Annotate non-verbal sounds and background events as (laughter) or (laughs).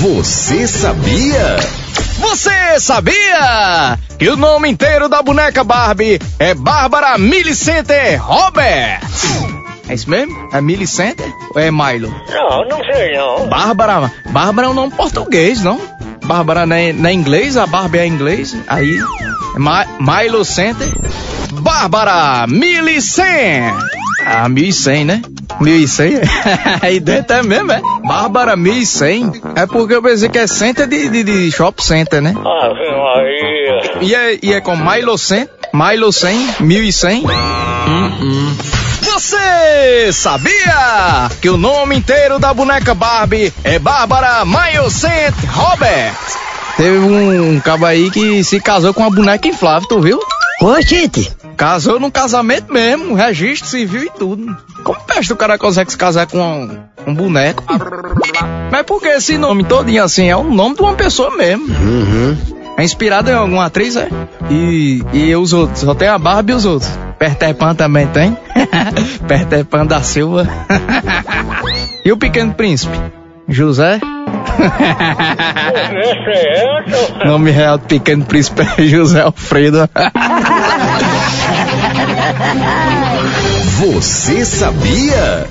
Você sabia? Você sabia que o nome inteiro da boneca Barbie é Bárbara Millicenter Roberts? É isso mesmo? É Millicenter ou é Milo? Não, não sei não. Bárbara, Bárbara é um nome português, não? Bárbara não é, não é inglês, a Barbie é inglês, aí é Ma Milo Center. Bárbara Millicent. Ah, 1100, né? 1100? Aí (laughs) dentro é mesmo, é? Bárbara 1100. É porque eu pensei que é center de, de, de shop center, né? Ave Maria. E é, e é com Milo 100? Milo 100? 1100? Hum, hum. Você sabia que o nome inteiro da boneca Barbie é Bárbara Millicent Roberts? Teve um, um cabo aí que se casou com uma boneca inflável, tu viu? Oxente, Casou num casamento mesmo, registro civil e tudo. Como peste o cara consegue se casar com um, um boneco? Mas por que esse nome todinho assim? É o nome de uma pessoa mesmo. É inspirado em alguma atriz, é? E, e os outros? Só tem a Barbie e os outros. Peter Pan também tem? (laughs) Peter Pan da Silva. (laughs) e o Pequeno Príncipe? José? (laughs) Nome real do Pequeno Príncipe é (laughs) José Alfredo. (laughs) Você sabia?